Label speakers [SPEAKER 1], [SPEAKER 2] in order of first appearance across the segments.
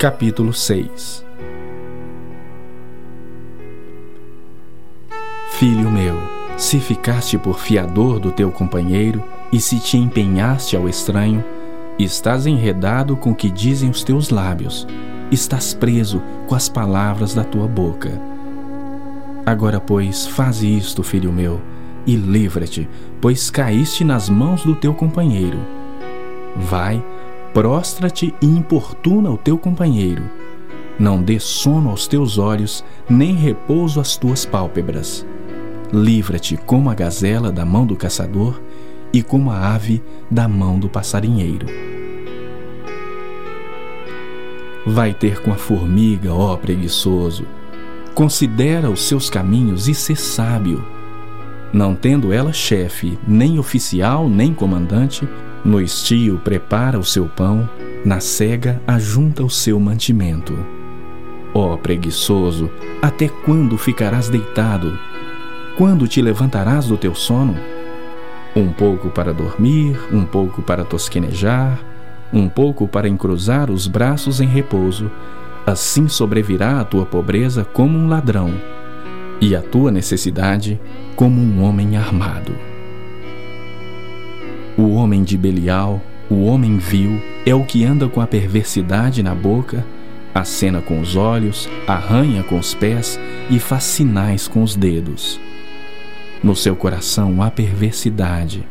[SPEAKER 1] Capítulo 6 Filho meu, se ficaste por fiador do teu companheiro e se te empenhaste ao estranho, estás enredado com o que dizem os teus lábios, estás preso com as palavras da tua boca. Agora, pois, faze isto, filho meu, e livra-te, pois caíste nas mãos do teu companheiro. Vai, prostra-te e importuna o teu companheiro. Não dê sono aos teus olhos, nem repouso às tuas pálpebras. Livra-te como a gazela da mão do caçador e como a ave da mão do passarinheiro. Vai ter com a formiga, ó preguiçoso. Considera os seus caminhos e sê sábio. Não tendo ela chefe, nem oficial, nem comandante, no estio prepara o seu pão, na cega ajunta o seu mantimento. Ó preguiçoso, até quando ficarás deitado? Quando te levantarás do teu sono? Um pouco para dormir, um pouco para tosquenejar, um pouco para encruzar os braços em repouso. Assim sobrevirá a tua pobreza como um ladrão, e a tua necessidade como um homem armado. O homem de Belial, o homem vil, é o que anda com a perversidade na boca, acena com os olhos, arranha com os pés e faz sinais com os dedos. No seu coração há perversidade.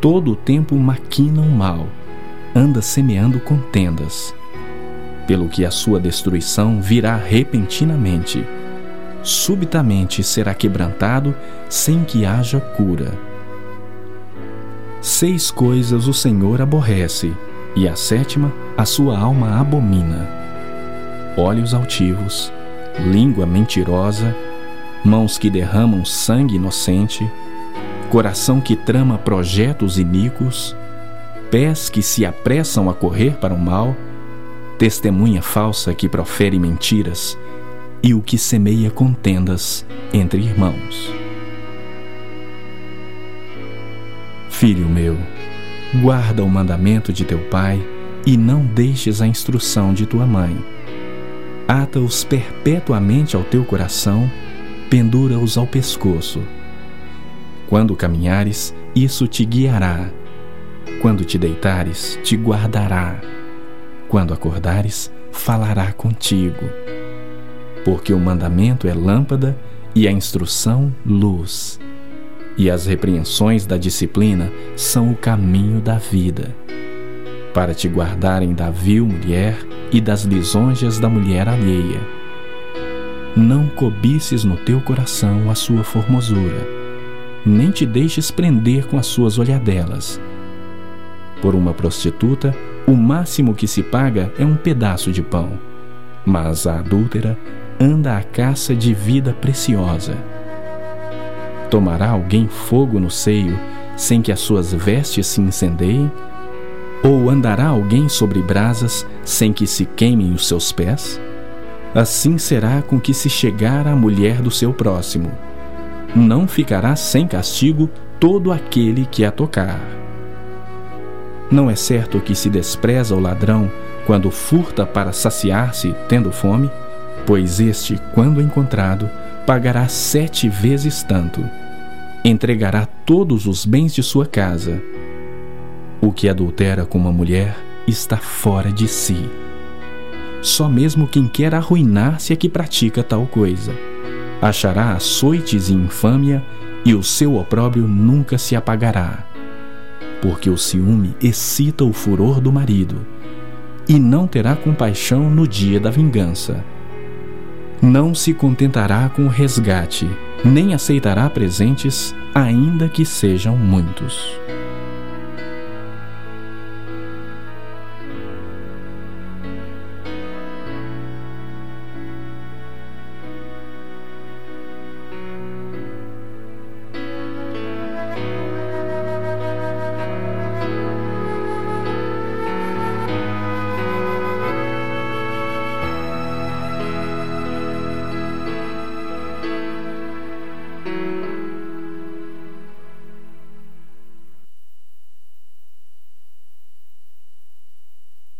[SPEAKER 1] Todo o tempo maquina o mal, anda semeando contendas. Pelo que a sua destruição virá repentinamente. Subitamente será quebrantado sem que haja cura. Seis coisas o Senhor aborrece, e a sétima a sua alma abomina: olhos altivos, língua mentirosa, mãos que derramam sangue inocente, coração que trama projetos iníquos, pés que se apressam a correr para o mal, testemunha falsa que profere mentiras e o que semeia contendas entre irmãos. Filho meu, guarda o mandamento de teu pai e não deixes a instrução de tua mãe. Ata-os perpetuamente ao teu coração pendura-os ao pescoço. Quando caminhares, isso te guiará. Quando te deitares, te guardará. Quando acordares, falará contigo. Porque o mandamento é lâmpada e a instrução, luz. E as repreensões da disciplina são o caminho da vida. Para te guardarem da vil mulher e das lisonjas da mulher alheia não cobices no teu coração a sua formosura, nem te deixes prender com as suas olhadelas. Por uma prostituta, o máximo que se paga é um pedaço de pão, mas a adúltera anda à caça de vida preciosa. Tomará alguém fogo no seio sem que as suas vestes se incendeiem? Ou andará alguém sobre brasas sem que se queimem os seus pés? Assim será com que se chegar à mulher do seu próximo. Não ficará sem castigo todo aquele que a tocar. Não é certo que se despreza o ladrão quando furta para saciar-se tendo fome? Pois este, quando encontrado, pagará sete vezes tanto. Entregará todos os bens de sua casa. O que adultera com uma mulher está fora de si. Só mesmo quem quer arruinar-se é que pratica tal coisa. Achará açoites e infâmia, e o seu opróbrio nunca se apagará. Porque o ciúme excita o furor do marido, e não terá compaixão no dia da vingança. Não se contentará com o resgate, nem aceitará presentes, ainda que sejam muitos.